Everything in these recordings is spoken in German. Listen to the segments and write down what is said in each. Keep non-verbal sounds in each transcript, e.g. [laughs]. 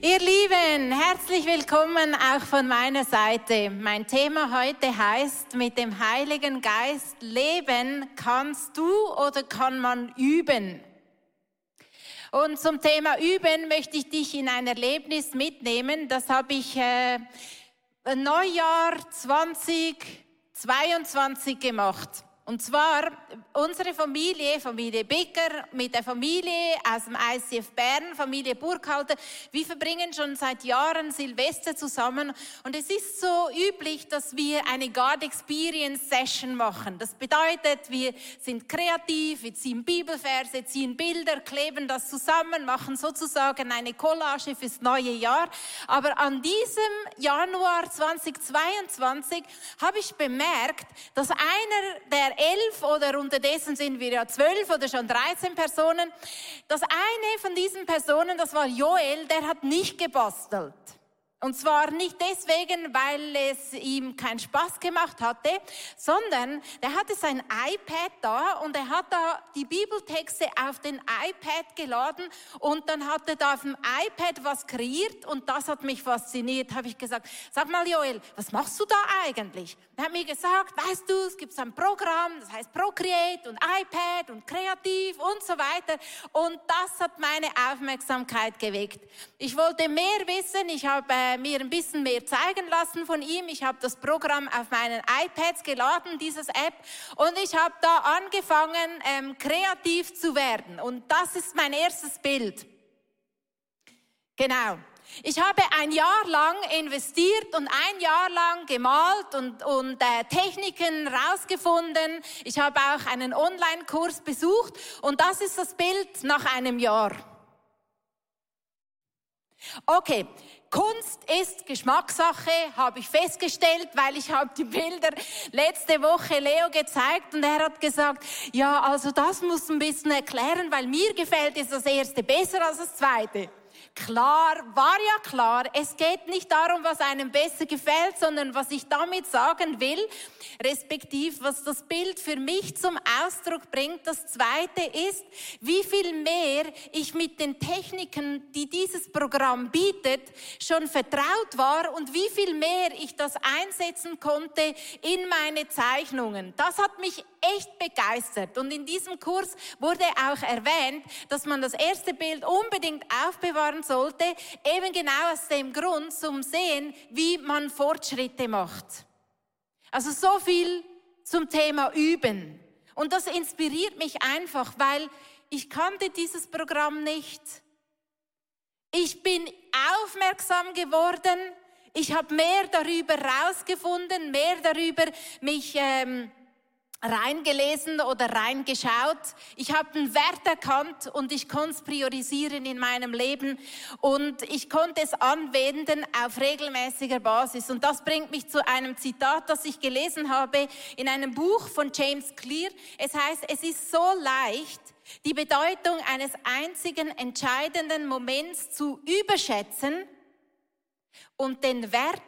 Ihr Lieben, herzlich willkommen auch von meiner Seite. Mein Thema heute heißt, mit dem Heiligen Geist leben kannst du oder kann man üben? Und zum Thema Üben möchte ich dich in ein Erlebnis mitnehmen. Das habe ich äh, Neujahr 2022 gemacht. Und zwar unsere Familie, Familie Becker, mit der Familie aus dem ICF Bern, Familie Burkhalter, wir verbringen schon seit Jahren Silvester zusammen. Und es ist so üblich, dass wir eine God Experience Session machen. Das bedeutet, wir sind kreativ, wir ziehen Bibelverse, ziehen Bilder, kleben das zusammen, machen sozusagen eine Collage fürs neue Jahr. Aber an diesem Januar 2022 habe ich bemerkt, dass einer der elf oder unterdessen sind wir ja zwölf oder schon 13 Personen. Das eine von diesen Personen, das war Joel, der hat nicht gebastelt. Und zwar nicht deswegen, weil es ihm keinen Spaß gemacht hatte, sondern der hatte sein iPad da und er hat da die Bibeltexte auf den iPad geladen und dann hat er da auf dem iPad was kreiert und das hat mich fasziniert. Habe ich gesagt, sag mal Joel, was machst du da eigentlich? Er hat mir gesagt, weißt du, es gibt ein Programm, das heißt Procreate und iPad und Kreativ und so weiter und das hat meine Aufmerksamkeit geweckt. Ich wollte mehr wissen, ich habe äh, mir ein bisschen mehr zeigen lassen von ihm. Ich habe das Programm auf meinen iPads geladen, dieses App, und ich habe da angefangen, ähm, kreativ zu werden. Und das ist mein erstes Bild. Genau. Ich habe ein Jahr lang investiert und ein Jahr lang gemalt und, und äh, Techniken rausgefunden. Ich habe auch einen Online-Kurs besucht und das ist das Bild nach einem Jahr. Okay, Kunst ist Geschmackssache, habe ich festgestellt, weil ich habe die Bilder letzte Woche Leo gezeigt und er hat gesagt, ja, also das muss ein bisschen erklären, weil mir gefällt es das erste besser als das zweite. Klar, war ja klar, es geht nicht darum, was einem besser gefällt, sondern was ich damit sagen will, respektiv was das Bild für mich zum Ausdruck bringt. Das Zweite ist, wie viel mehr ich mit den Techniken, die dieses Programm bietet, schon vertraut war und wie viel mehr ich das einsetzen konnte in meine Zeichnungen. Das hat mich echt begeistert. Und in diesem Kurs wurde auch erwähnt, dass man das erste Bild unbedingt aufbewahren sollte, eben genau aus dem Grund zum Sehen, wie man Fortschritte macht. Also so viel zum Thema Üben. Und das inspiriert mich einfach, weil ich kannte dieses Programm nicht. Ich bin aufmerksam geworden. Ich habe mehr darüber rausgefunden, mehr darüber mich ähm, reingelesen oder reingeschaut. Ich habe einen Wert erkannt und ich konnte es priorisieren in meinem Leben und ich konnte es anwenden auf regelmäßiger Basis. Und das bringt mich zu einem Zitat, das ich gelesen habe in einem Buch von James Clear. Es heißt, es ist so leicht, die Bedeutung eines einzigen entscheidenden Moments zu überschätzen und den Wert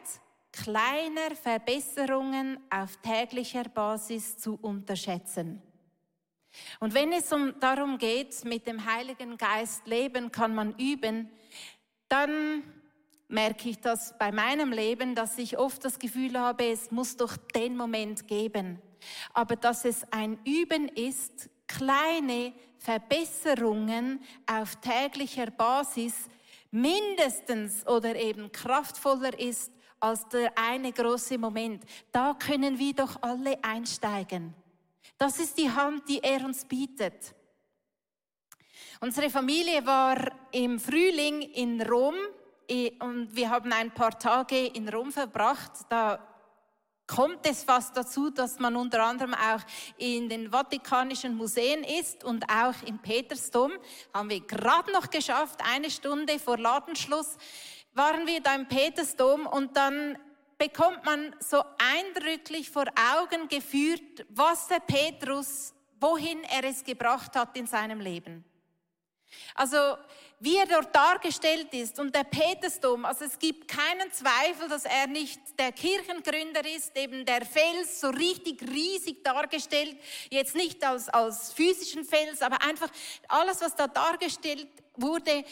kleiner Verbesserungen auf täglicher Basis zu unterschätzen. Und wenn es um, darum geht, mit dem Heiligen Geist leben, kann man üben, dann merke ich das bei meinem Leben, dass ich oft das Gefühl habe, es muss doch den Moment geben. Aber dass es ein Üben ist, kleine Verbesserungen auf täglicher Basis mindestens oder eben kraftvoller ist als der eine große Moment. Da können wir doch alle einsteigen. Das ist die Hand, die er uns bietet. Unsere Familie war im Frühling in Rom und wir haben ein paar Tage in Rom verbracht. Da kommt es fast dazu, dass man unter anderem auch in den Vatikanischen Museen ist und auch im Petersdom. Haben wir gerade noch geschafft, eine Stunde vor Ladenschluss waren wir da im Petersdom und dann bekommt man so eindrücklich vor Augen geführt, was der Petrus, wohin er es gebracht hat in seinem Leben. Also wie er dort dargestellt ist und der Petersdom, also es gibt keinen Zweifel, dass er nicht der Kirchengründer ist, eben der Fels so richtig riesig dargestellt, jetzt nicht als, als physischen Fels, aber einfach alles, was da dargestellt wurde,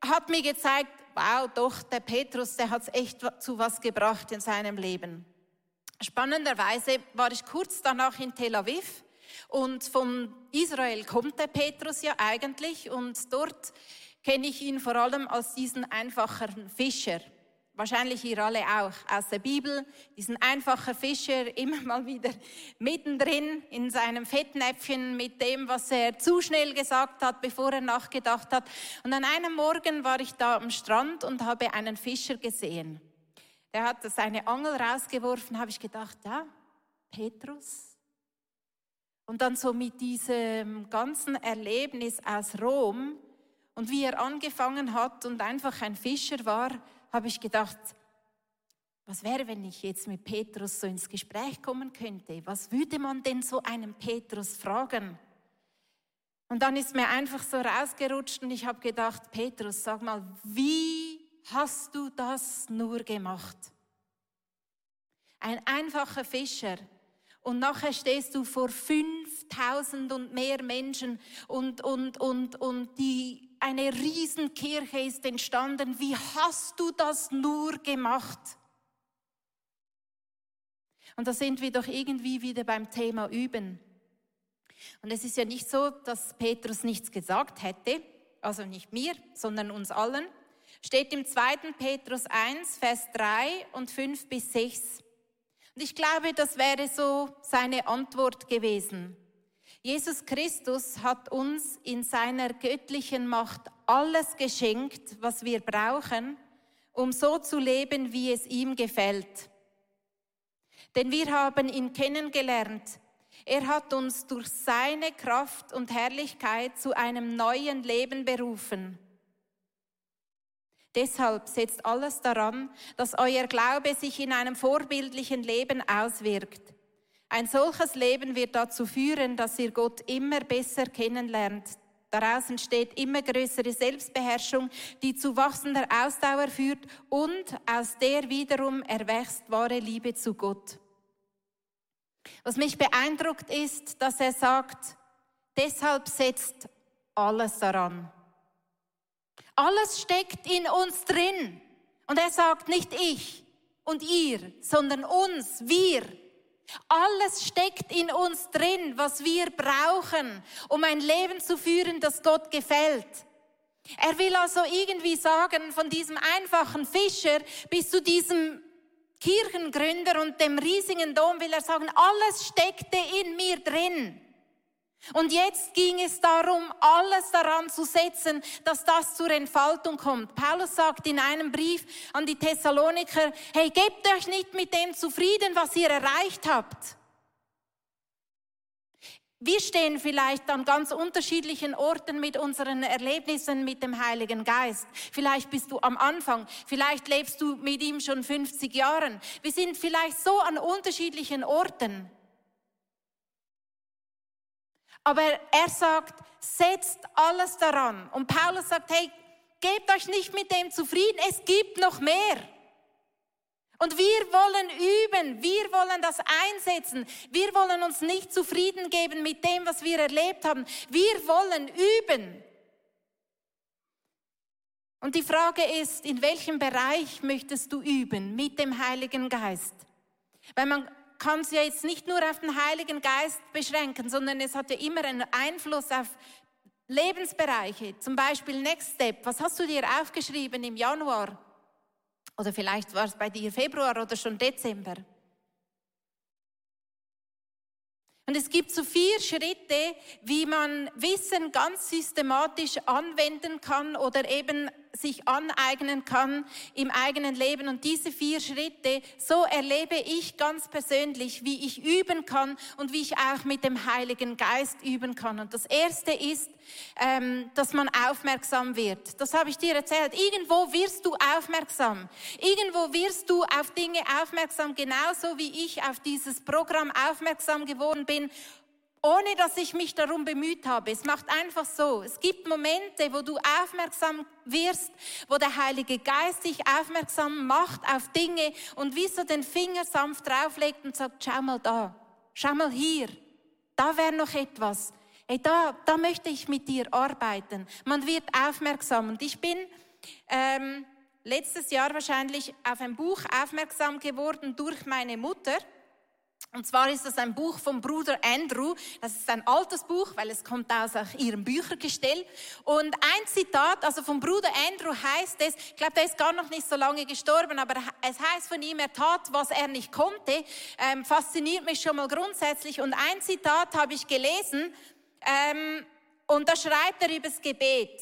hat mir gezeigt, wow, doch, der Petrus, der hat es echt zu was gebracht in seinem Leben. Spannenderweise war ich kurz danach in Tel Aviv und von Israel kommt der Petrus ja eigentlich und dort kenne ich ihn vor allem als diesen einfachen Fischer. Wahrscheinlich ihr alle auch aus der Bibel, diesen einfachen Fischer [laughs] immer mal wieder mittendrin in seinem Fettnäpfchen mit dem, was er zu schnell gesagt hat, bevor er nachgedacht hat. Und an einem Morgen war ich da am Strand und habe einen Fischer gesehen. Der hat seine Angel rausgeworfen, habe ich gedacht, ja, Petrus. Und dann so mit diesem ganzen Erlebnis aus Rom und wie er angefangen hat und einfach ein Fischer war, habe ich gedacht, was wäre, wenn ich jetzt mit Petrus so ins Gespräch kommen könnte? Was würde man denn so einem Petrus fragen? Und dann ist mir einfach so rausgerutscht und ich habe gedacht, Petrus, sag mal, wie hast du das nur gemacht? Ein einfacher Fischer. Und nachher stehst du vor 5000 und mehr Menschen und, und, und, und die eine Riesenkirche ist entstanden. Wie hast du das nur gemacht? Und da sind wir doch irgendwie wieder beim Thema Üben. Und es ist ja nicht so, dass Petrus nichts gesagt hätte, also nicht mir, sondern uns allen. Steht im 2. Petrus 1, Vers 3 und 5 bis 6. Und ich glaube, das wäre so seine Antwort gewesen. Jesus Christus hat uns in seiner göttlichen Macht alles geschenkt, was wir brauchen, um so zu leben, wie es ihm gefällt. Denn wir haben ihn kennengelernt. Er hat uns durch seine Kraft und Herrlichkeit zu einem neuen Leben berufen. Deshalb setzt alles daran, dass euer Glaube sich in einem vorbildlichen Leben auswirkt. Ein solches Leben wird dazu führen, dass ihr Gott immer besser kennenlernt. Daraus entsteht immer größere Selbstbeherrschung, die zu wachsender Ausdauer führt und aus der wiederum erwächst wahre Liebe zu Gott. Was mich beeindruckt ist, dass er sagt, deshalb setzt alles daran. Alles steckt in uns drin. Und er sagt nicht ich und ihr, sondern uns, wir. Alles steckt in uns drin, was wir brauchen, um ein Leben zu führen, das Gott gefällt. Er will also irgendwie sagen, von diesem einfachen Fischer bis zu diesem Kirchengründer und dem riesigen Dom will er sagen, alles steckte in mir drin. Und jetzt ging es darum, alles daran zu setzen, dass das zur Entfaltung kommt. Paulus sagt in einem Brief an die Thessaloniker, hey, gebt euch nicht mit dem zufrieden, was ihr erreicht habt. Wir stehen vielleicht an ganz unterschiedlichen Orten mit unseren Erlebnissen mit dem Heiligen Geist. Vielleicht bist du am Anfang, vielleicht lebst du mit ihm schon 50 Jahren. Wir sind vielleicht so an unterschiedlichen Orten. Aber er sagt, setzt alles daran. Und Paulus sagt, hey, gebt euch nicht mit dem zufrieden, es gibt noch mehr. Und wir wollen üben, wir wollen das einsetzen. Wir wollen uns nicht zufrieden geben mit dem, was wir erlebt haben. Wir wollen üben. Und die Frage ist, in welchem Bereich möchtest du üben mit dem Heiligen Geist? Weil man kann es ja jetzt nicht nur auf den Heiligen Geist beschränken, sondern es hat ja immer einen Einfluss auf Lebensbereiche. Zum Beispiel Next Step. Was hast du dir aufgeschrieben im Januar? Oder vielleicht war es bei dir Februar oder schon Dezember. Und es gibt so vier Schritte, wie man Wissen ganz systematisch anwenden kann oder eben sich aneignen kann im eigenen Leben. Und diese vier Schritte, so erlebe ich ganz persönlich, wie ich üben kann und wie ich auch mit dem Heiligen Geist üben kann. Und das Erste ist, ähm, dass man aufmerksam wird. Das habe ich dir erzählt. Irgendwo wirst du aufmerksam. Irgendwo wirst du auf Dinge aufmerksam, genauso wie ich auf dieses Programm aufmerksam geworden bin ohne dass ich mich darum bemüht habe. Es macht einfach so. Es gibt Momente, wo du aufmerksam wirst, wo der Heilige Geist dich aufmerksam macht auf Dinge und wie so den Finger sanft drauflegt und sagt, schau mal da, schau mal hier, da wäre noch etwas. Hey, da, da möchte ich mit dir arbeiten. Man wird aufmerksam. Und ich bin ähm, letztes Jahr wahrscheinlich auf ein Buch aufmerksam geworden durch meine Mutter. Und zwar ist das ein Buch vom Bruder Andrew. Das ist ein altes Buch, weil es kommt aus ihrem Büchergestell. Und ein Zitat, also vom Bruder Andrew heißt es, ich glaube, der ist gar noch nicht so lange gestorben, aber es heißt von ihm, er tat, was er nicht konnte. Ähm, fasziniert mich schon mal grundsätzlich. Und ein Zitat habe ich gelesen, ähm, und da schreibt er übers Gebet.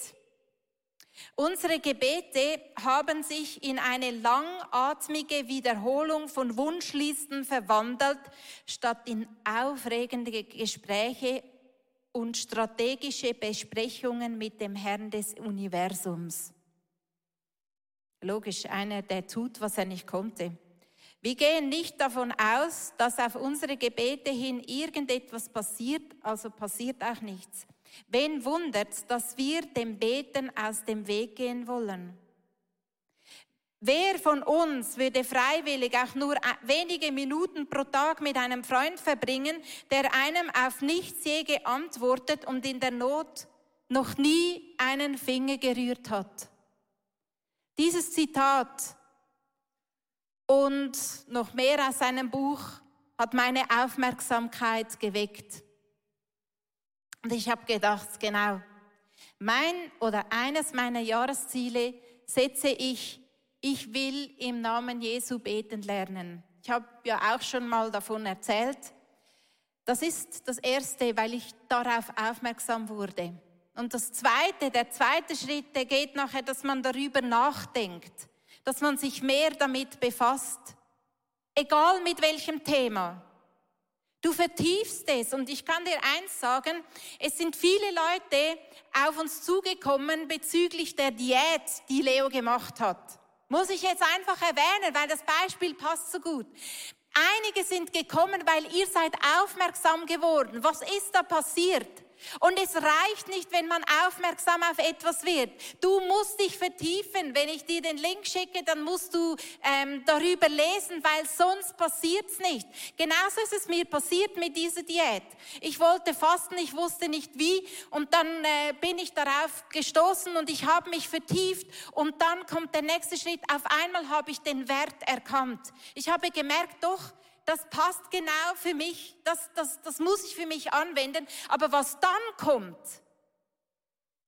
Unsere Gebete haben sich in eine langatmige Wiederholung von Wunschlisten verwandelt, statt in aufregende Gespräche und strategische Besprechungen mit dem Herrn des Universums. Logisch, einer, der tut, was er nicht konnte. Wir gehen nicht davon aus, dass auf unsere Gebete hin irgendetwas passiert, also passiert auch nichts. Wen wundert, dass wir dem Beten aus dem Weg gehen wollen? Wer von uns würde freiwillig auch nur wenige Minuten pro Tag mit einem Freund verbringen, der einem auf nichts je geantwortet und in der Not noch nie einen Finger gerührt hat? Dieses Zitat und noch mehr aus seinem Buch hat meine Aufmerksamkeit geweckt. Und ich habe gedacht, genau, mein oder eines meiner Jahresziele setze ich, ich will im Namen Jesu beten lernen. Ich habe ja auch schon mal davon erzählt. Das ist das Erste, weil ich darauf aufmerksam wurde. Und das Zweite, der zweite Schritt, der geht nachher, dass man darüber nachdenkt, dass man sich mehr damit befasst. Egal mit welchem Thema. Du vertiefst es und ich kann dir eins sagen, es sind viele Leute auf uns zugekommen bezüglich der Diät, die Leo gemacht hat. Muss ich jetzt einfach erwähnen, weil das Beispiel passt so gut. Einige sind gekommen, weil ihr seid aufmerksam geworden. Was ist da passiert? Und es reicht nicht, wenn man aufmerksam auf etwas wird. Du musst dich vertiefen. Wenn ich dir den Link schicke, dann musst du ähm, darüber lesen, weil sonst passiert's nicht. Genauso ist es mir passiert mit dieser Diät. Ich wollte fasten, ich wusste nicht wie und dann äh, bin ich darauf gestoßen und ich habe mich vertieft und dann kommt der nächste Schritt. Auf einmal habe ich den Wert erkannt. Ich habe gemerkt, doch, das passt genau für mich, das, das, das muss ich für mich anwenden. Aber was dann kommt,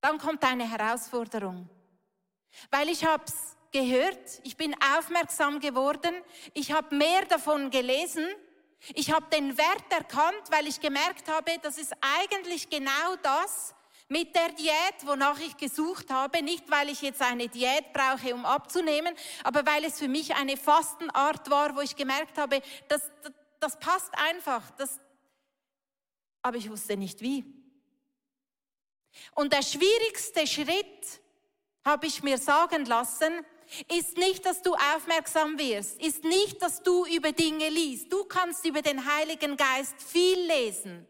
dann kommt eine Herausforderung. Weil ich habe es gehört, ich bin aufmerksam geworden, ich habe mehr davon gelesen, ich habe den Wert erkannt, weil ich gemerkt habe, das ist eigentlich genau das, mit der Diät, wonach ich gesucht habe, nicht weil ich jetzt eine Diät brauche, um abzunehmen, aber weil es für mich eine Fastenart war, wo ich gemerkt habe, das, das, das passt einfach, das, aber ich wusste nicht wie. Und der schwierigste Schritt, habe ich mir sagen lassen, ist nicht, dass du aufmerksam wirst, ist nicht, dass du über Dinge liest. Du kannst über den Heiligen Geist viel lesen.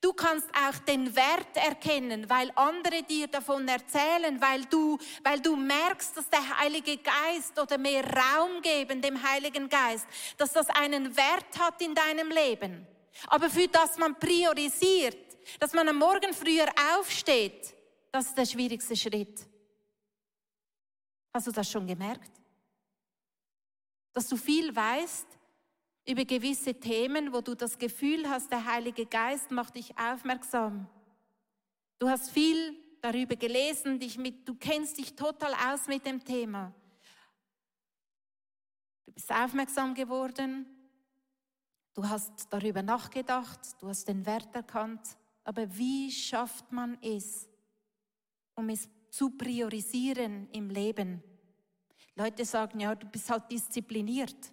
Du kannst auch den Wert erkennen, weil andere dir davon erzählen, weil du, weil du merkst, dass der Heilige Geist oder mehr Raum geben dem Heiligen Geist, dass das einen Wert hat in deinem Leben. Aber für das man priorisiert, dass man am Morgen früher aufsteht, das ist der schwierigste Schritt. Hast du das schon gemerkt? Dass du viel weißt, über gewisse Themen, wo du das Gefühl hast, der Heilige Geist macht dich aufmerksam. Du hast viel darüber gelesen, dich mit, du kennst dich total aus mit dem Thema. Du bist aufmerksam geworden, du hast darüber nachgedacht, du hast den Wert erkannt, aber wie schafft man es, um es zu priorisieren im Leben? Leute sagen, ja, du bist halt diszipliniert.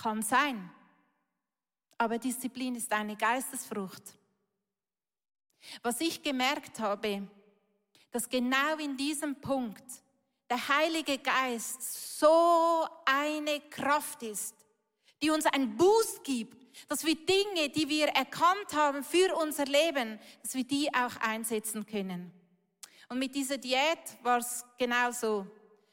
Kann sein. Aber Disziplin ist eine Geistesfrucht. Was ich gemerkt habe, dass genau in diesem Punkt der Heilige Geist so eine Kraft ist, die uns einen Boost gibt, dass wir Dinge, die wir erkannt haben für unser Leben, dass wir die auch einsetzen können. Und mit dieser Diät war es genauso.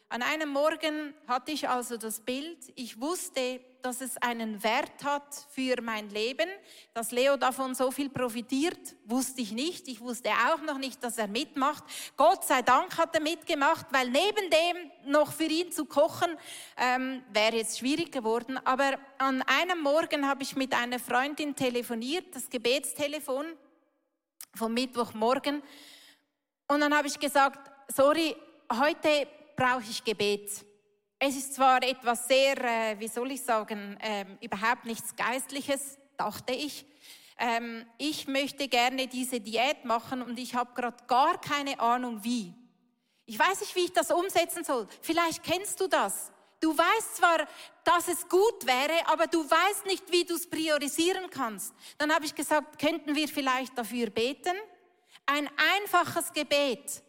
An einem Morgen hatte ich also das Bild, ich wusste, dass es einen Wert hat für mein Leben. Dass Leo davon so viel profitiert, wusste ich nicht. Ich wusste auch noch nicht, dass er mitmacht. Gott sei Dank hat er mitgemacht, weil neben dem noch für ihn zu kochen, ähm, wäre jetzt schwierig geworden. Aber an einem Morgen habe ich mit einer Freundin telefoniert, das Gebetstelefon vom Mittwochmorgen. Und dann habe ich gesagt, sorry, heute brauche ich Gebet. Es ist zwar etwas sehr, äh, wie soll ich sagen, ähm, überhaupt nichts Geistliches, dachte ich. Ähm, ich möchte gerne diese Diät machen und ich habe gerade gar keine Ahnung wie. Ich weiß nicht, wie ich das umsetzen soll. Vielleicht kennst du das. Du weißt zwar, dass es gut wäre, aber du weißt nicht, wie du es priorisieren kannst. Dann habe ich gesagt, könnten wir vielleicht dafür beten? Ein einfaches Gebet.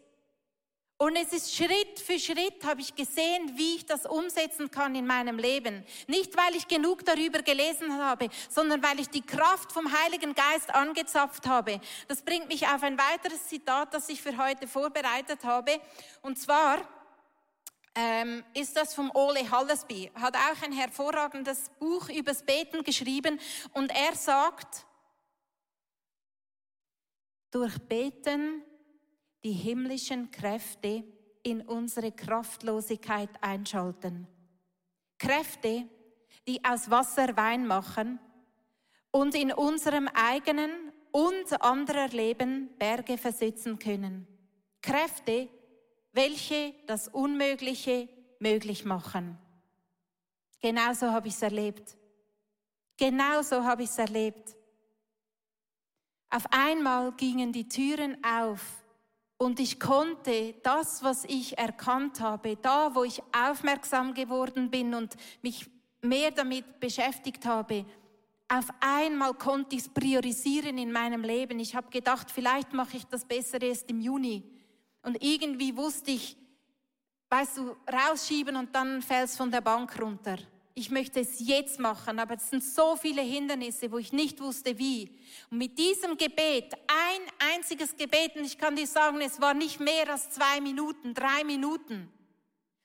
Und es ist Schritt für Schritt habe ich gesehen, wie ich das umsetzen kann in meinem Leben. Nicht, weil ich genug darüber gelesen habe, sondern weil ich die Kraft vom Heiligen Geist angezapft habe. Das bringt mich auf ein weiteres Zitat, das ich für heute vorbereitet habe. Und zwar ähm, ist das vom Ole Hallesby. Hat auch ein hervorragendes Buch übers Beten geschrieben. Und er sagt, durch Beten die himmlischen Kräfte in unsere Kraftlosigkeit einschalten. Kräfte, die aus Wasser Wein machen und in unserem eigenen und anderer Leben Berge versetzen können. Kräfte, welche das Unmögliche möglich machen. Genauso habe ich es erlebt. Genauso habe ich es erlebt. Auf einmal gingen die Türen auf und ich konnte das, was ich erkannt habe, da, wo ich aufmerksam geworden bin und mich mehr damit beschäftigt habe, auf einmal konnte ich es priorisieren in meinem Leben. Ich habe gedacht, vielleicht mache ich das besser erst im Juni. Und irgendwie wusste ich, weißt du, rausschieben und dann fällst von der Bank runter ich möchte es jetzt machen, aber es sind so viele Hindernisse, wo ich nicht wusste wie. Und mit diesem Gebet, ein einziges Gebet, und ich kann dir sagen, es war nicht mehr als zwei Minuten, drei Minuten,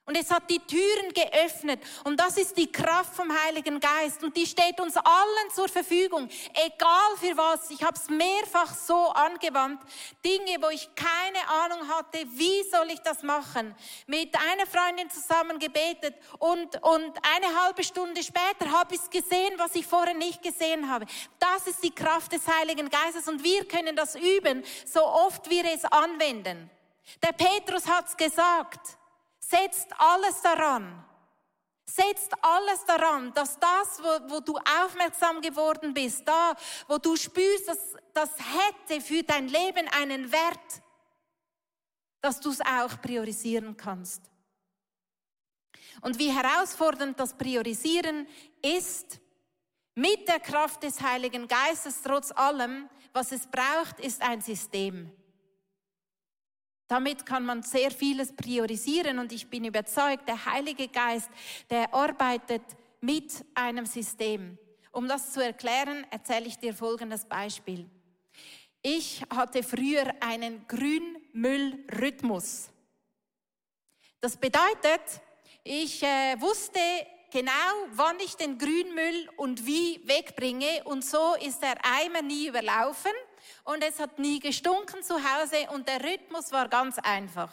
und es hat die Türen geöffnet. Und das ist die Kraft vom Heiligen Geist. Und die steht uns allen zur Verfügung. Egal für was. Ich habe es mehrfach so angewandt. Dinge, wo ich keine Ahnung hatte, wie soll ich das machen. Mit einer Freundin zusammen gebetet. Und, und eine halbe Stunde später habe ich es gesehen, was ich vorher nicht gesehen habe. Das ist die Kraft des Heiligen Geistes. Und wir können das üben, so oft wir es anwenden. Der Petrus hat es gesagt. Setzt alles daran. Setzt alles daran, dass das, wo, wo, du aufmerksam geworden bist, da, wo du spürst, dass das hätte für dein Leben einen Wert, dass du es auch priorisieren kannst. Und wie herausfordernd das Priorisieren ist, mit der Kraft des Heiligen Geistes trotz allem, was es braucht, ist ein System. Damit kann man sehr vieles priorisieren und ich bin überzeugt, der Heilige Geist, der arbeitet mit einem System. Um das zu erklären, erzähle ich dir folgendes Beispiel. Ich hatte früher einen Grünmüllrhythmus. Das bedeutet, ich äh, wusste genau, wann ich den Grünmüll und wie wegbringe und so ist der Eimer nie überlaufen und es hat nie gestunken zu Hause und der Rhythmus war ganz einfach.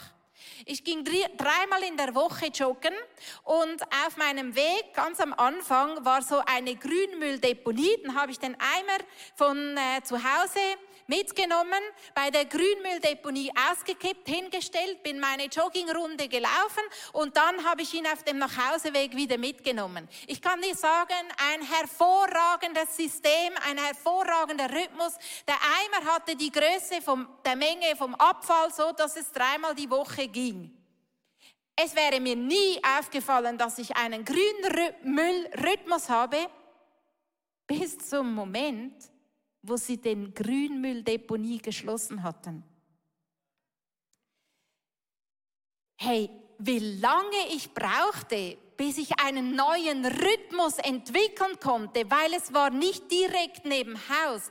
Ich ging dreimal in der Woche joggen und auf meinem Weg ganz am Anfang war so eine Grünmülldeponie. Dann habe ich den Eimer von äh, zu Hause mitgenommen, bei der Grünmülldeponie ausgekippt, hingestellt, bin meine Joggingrunde gelaufen und dann habe ich ihn auf dem Nachhauseweg wieder mitgenommen. Ich kann dir sagen, ein hervorragendes System, ein hervorragender Rhythmus. Der Eimer hatte die Größe vom, der Menge vom Abfall so, dass es dreimal die Woche ging. Es wäre mir nie aufgefallen, dass ich einen grünen Müllrhythmus habe, bis zum Moment, wo sie den Grünmülldeponie geschlossen hatten. Hey, wie lange ich brauchte, bis ich einen neuen Rhythmus entwickeln konnte, weil es war nicht direkt neben Haus.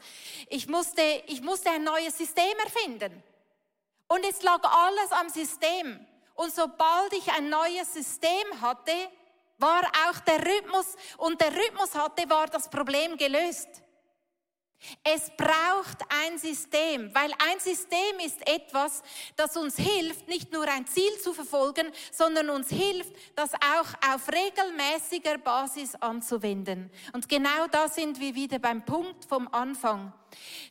Ich musste, ich musste ein neues System erfinden. Und es lag alles am System. Und sobald ich ein neues System hatte, war auch der Rhythmus und der Rhythmus hatte, war das Problem gelöst. Es braucht ein System, weil ein System ist etwas, das uns hilft, nicht nur ein Ziel zu verfolgen, sondern uns hilft, das auch auf regelmäßiger Basis anzuwenden. Und genau da sind wir wieder beim Punkt vom Anfang.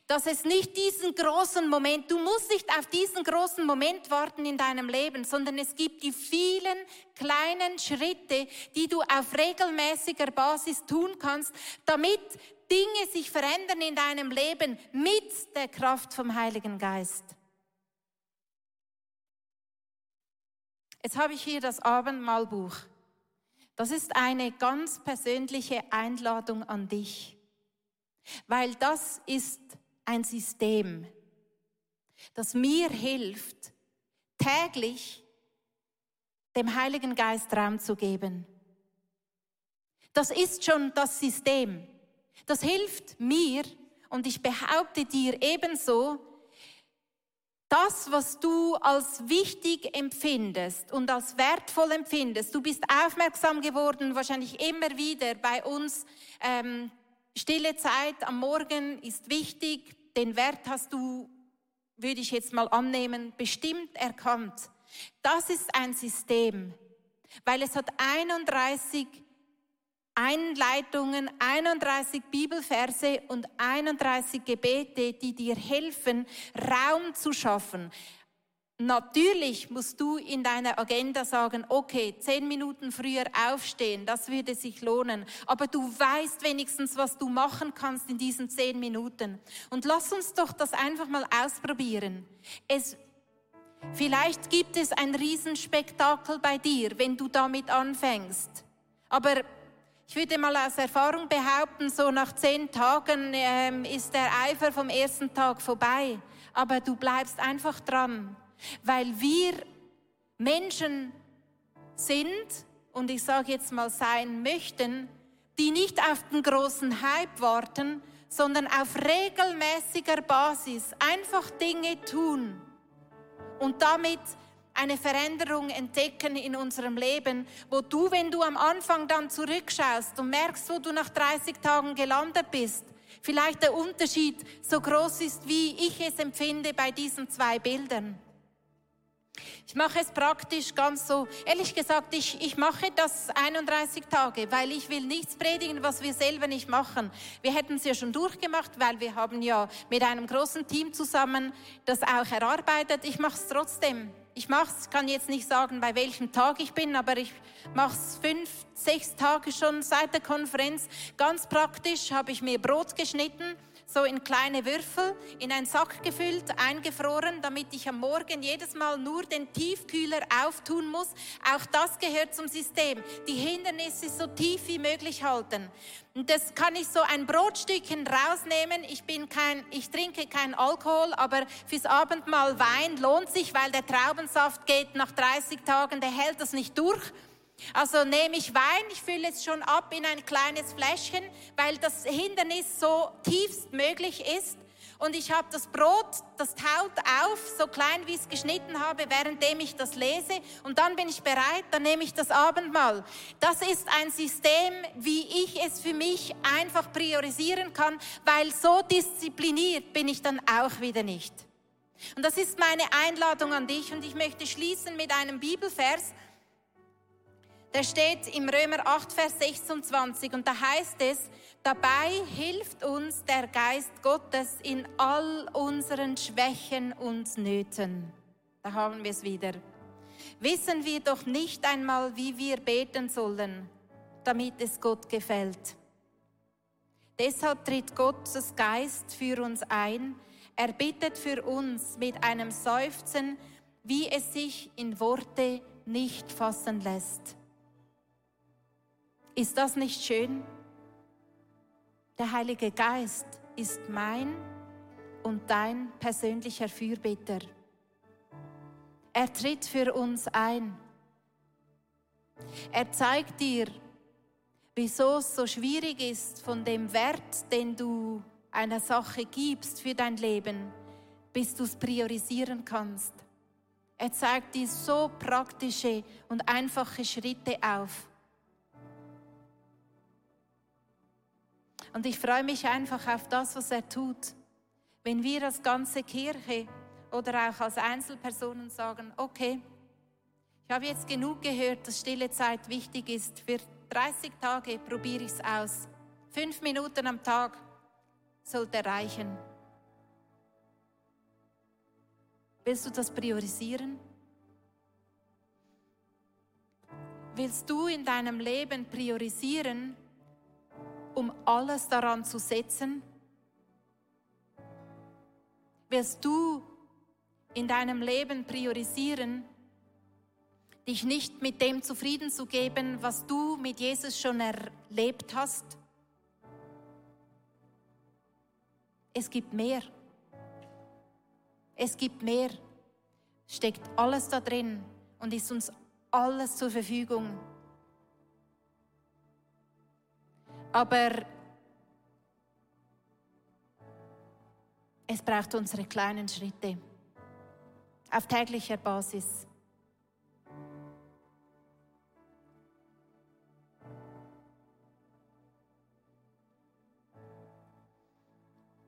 Dass es nicht diesen großen Moment, du musst nicht auf diesen großen Moment warten in deinem Leben, sondern es gibt die vielen kleinen Schritte, die du auf regelmäßiger Basis tun kannst, damit Dinge sich verändern in deinem Leben mit der Kraft vom Heiligen Geist. Jetzt habe ich hier das Abendmahlbuch. Das ist eine ganz persönliche Einladung an dich, weil das ist ein System, das mir hilft, täglich dem Heiligen Geist Raum zu geben. Das ist schon das System. Das hilft mir und ich behaupte dir ebenso, das, was du als wichtig empfindest und als wertvoll empfindest, du bist aufmerksam geworden, wahrscheinlich immer wieder bei uns, ähm, stille Zeit am Morgen ist wichtig, den Wert hast du, würde ich jetzt mal annehmen, bestimmt erkannt. Das ist ein System, weil es hat 31 Einleitungen, 31 Bibelverse und 31 Gebete, die dir helfen, Raum zu schaffen. Natürlich musst du in deiner Agenda sagen, okay, zehn Minuten früher aufstehen, das würde sich lohnen. Aber du weißt wenigstens, was du machen kannst in diesen zehn Minuten. Und lass uns doch das einfach mal ausprobieren. Es, vielleicht gibt es ein Riesenspektakel bei dir, wenn du damit anfängst. Aber ich würde mal aus Erfahrung behaupten, so nach zehn Tagen ähm, ist der Eifer vom ersten Tag vorbei. Aber du bleibst einfach dran, weil wir Menschen sind, und ich sage jetzt mal sein möchten, die nicht auf den großen Hype warten, sondern auf regelmäßiger Basis einfach Dinge tun und damit eine Veränderung entdecken in unserem Leben, wo du, wenn du am Anfang dann zurückschaust und merkst, wo du nach 30 Tagen gelandet bist, vielleicht der Unterschied so groß ist, wie ich es empfinde bei diesen zwei Bildern. Ich mache es praktisch ganz so. Ehrlich gesagt, ich, ich mache das 31 Tage, weil ich will nichts predigen, was wir selber nicht machen. Wir hätten es ja schon durchgemacht, weil wir haben ja mit einem großen Team zusammen das auch erarbeitet. Ich mache es trotzdem. Ich mach's, kann jetzt nicht sagen, bei welchem Tag ich bin, aber ich mache es fünf, sechs Tage schon seit der Konferenz. Ganz praktisch habe ich mir Brot geschnitten so in kleine Würfel, in einen Sack gefüllt, eingefroren, damit ich am Morgen jedes Mal nur den Tiefkühler auftun muss. Auch das gehört zum System. Die Hindernisse so tief wie möglich halten. Und das kann ich so ein Brotstückchen rausnehmen. Ich bin kein, ich trinke kein Alkohol, aber fürs Abendmahl Wein lohnt sich, weil der Traubensaft geht nach 30 Tagen, der hält das nicht durch. Also nehme ich Wein, ich fülle es schon ab in ein kleines Fläschchen, weil das Hindernis so tiefst möglich ist. Und ich habe das Brot, das taut auf, so klein wie ich es geschnitten habe, währenddem ich das lese. Und dann bin ich bereit, dann nehme ich das Abendmahl. Das ist ein System, wie ich es für mich einfach priorisieren kann, weil so diszipliniert bin ich dann auch wieder nicht. Und das ist meine Einladung an dich. Und ich möchte schließen mit einem Bibelvers, der steht im Römer 8, Vers 26 und da heißt es, dabei hilft uns der Geist Gottes in all unseren Schwächen und Nöten. Da haben wir es wieder. Wissen wir doch nicht einmal, wie wir beten sollen, damit es Gott gefällt. Deshalb tritt Gottes Geist für uns ein. Er bittet für uns mit einem Seufzen, wie es sich in Worte nicht fassen lässt. Ist das nicht schön? Der Heilige Geist ist mein und dein persönlicher Fürbitter. Er tritt für uns ein. Er zeigt dir, wieso es so schwierig ist, von dem Wert, den du einer Sache gibst für dein Leben, bis du es priorisieren kannst. Er zeigt dir so praktische und einfache Schritte auf Und ich freue mich einfach auf das, was er tut. Wenn wir als ganze Kirche oder auch als Einzelpersonen sagen, okay, ich habe jetzt genug gehört, dass stille Zeit wichtig ist. Für 30 Tage probiere ich es aus. Fünf Minuten am Tag sollte reichen. Willst du das priorisieren? Willst du in deinem Leben priorisieren, um alles daran zu setzen? Willst du in deinem Leben priorisieren, dich nicht mit dem zufrieden zu geben, was du mit Jesus schon erlebt hast? Es gibt mehr. Es gibt mehr. Steckt alles da drin und ist uns alles zur Verfügung. Aber es braucht unsere kleinen Schritte auf täglicher Basis.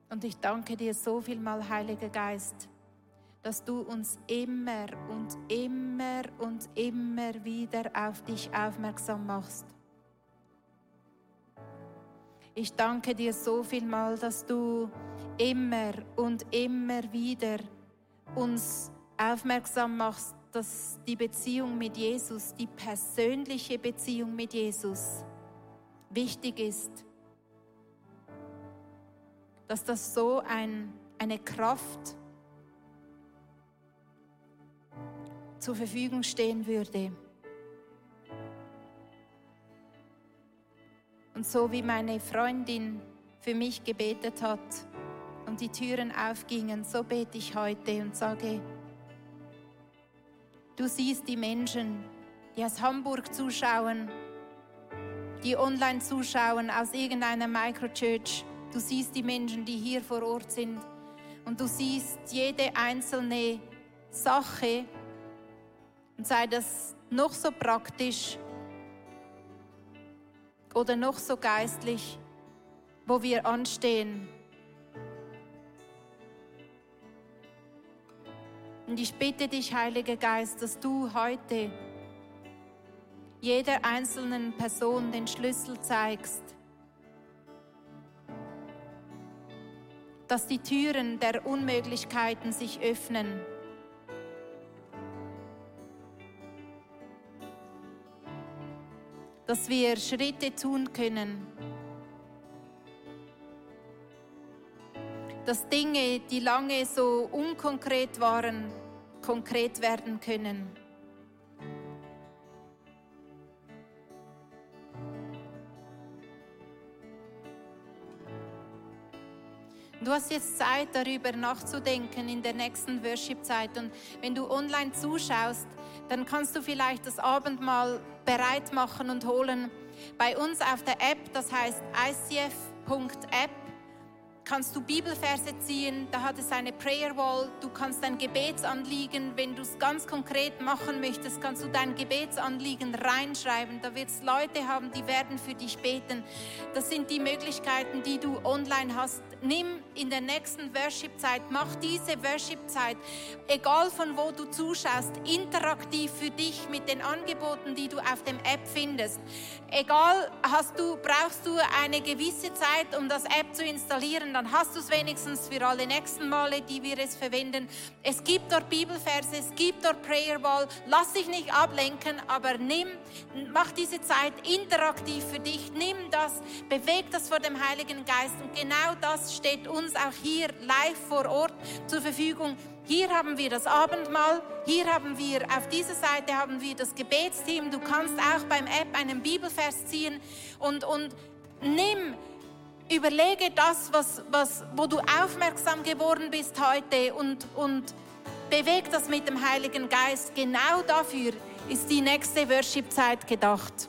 Und ich danke dir so viel mal, Heiliger Geist, dass du uns immer und immer und immer wieder auf dich aufmerksam machst. Ich danke dir so viel mal, dass du immer und immer wieder uns aufmerksam machst, dass die Beziehung mit Jesus, die persönliche Beziehung mit Jesus wichtig ist. Dass das so ein, eine Kraft zur Verfügung stehen würde. Und so wie meine Freundin für mich gebetet hat und die Türen aufgingen, so bete ich heute und sage, du siehst die Menschen, die aus Hamburg zuschauen, die online zuschauen, aus irgendeiner Microchurch. Du siehst die Menschen, die hier vor Ort sind. Und du siehst jede einzelne Sache, und sei das noch so praktisch oder noch so geistlich, wo wir anstehen. Und ich bitte dich, Heiliger Geist, dass du heute jeder einzelnen Person den Schlüssel zeigst, dass die Türen der Unmöglichkeiten sich öffnen dass wir Schritte tun können, dass Dinge, die lange so unkonkret waren, konkret werden können. Du hast jetzt Zeit, darüber nachzudenken in der nächsten Worship-Zeit. Und wenn du online zuschaust, dann kannst du vielleicht das Abendmahl bereit machen und holen. Bei uns auf der App, das heißt icf.app, kannst du Bibelverse ziehen, da hat es eine Prayer Wall, du kannst dein Gebetsanliegen, wenn du es ganz konkret machen möchtest, kannst du dein Gebetsanliegen reinschreiben. Da wird es Leute haben, die werden für dich beten. Das sind die Möglichkeiten, die du online hast. Nimm in der nächsten Worship-Zeit, mach diese Worship-Zeit, egal von wo du zuschaust, interaktiv für dich mit den Angeboten, die du auf dem App findest. Egal, hast du, brauchst du eine gewisse Zeit, um das App zu installieren, dann hast du es wenigstens für alle nächsten Male, die wir es verwenden. Es gibt dort Bibelverse, es gibt dort Prayer Wall. Lass dich nicht ablenken, aber nimm, mach diese Zeit interaktiv für dich. Nimm das, beweg das vor dem Heiligen Geist und genau das steht uns uns auch hier live vor Ort zur Verfügung. Hier haben wir das Abendmahl, hier haben wir, auf dieser Seite haben wir das Gebetsteam. Du kannst auch beim App einen Bibelvers ziehen und, und nimm, überlege das, was, was, wo du aufmerksam geworden bist heute und, und beweg das mit dem Heiligen Geist. Genau dafür ist die nächste Worship-Zeit gedacht.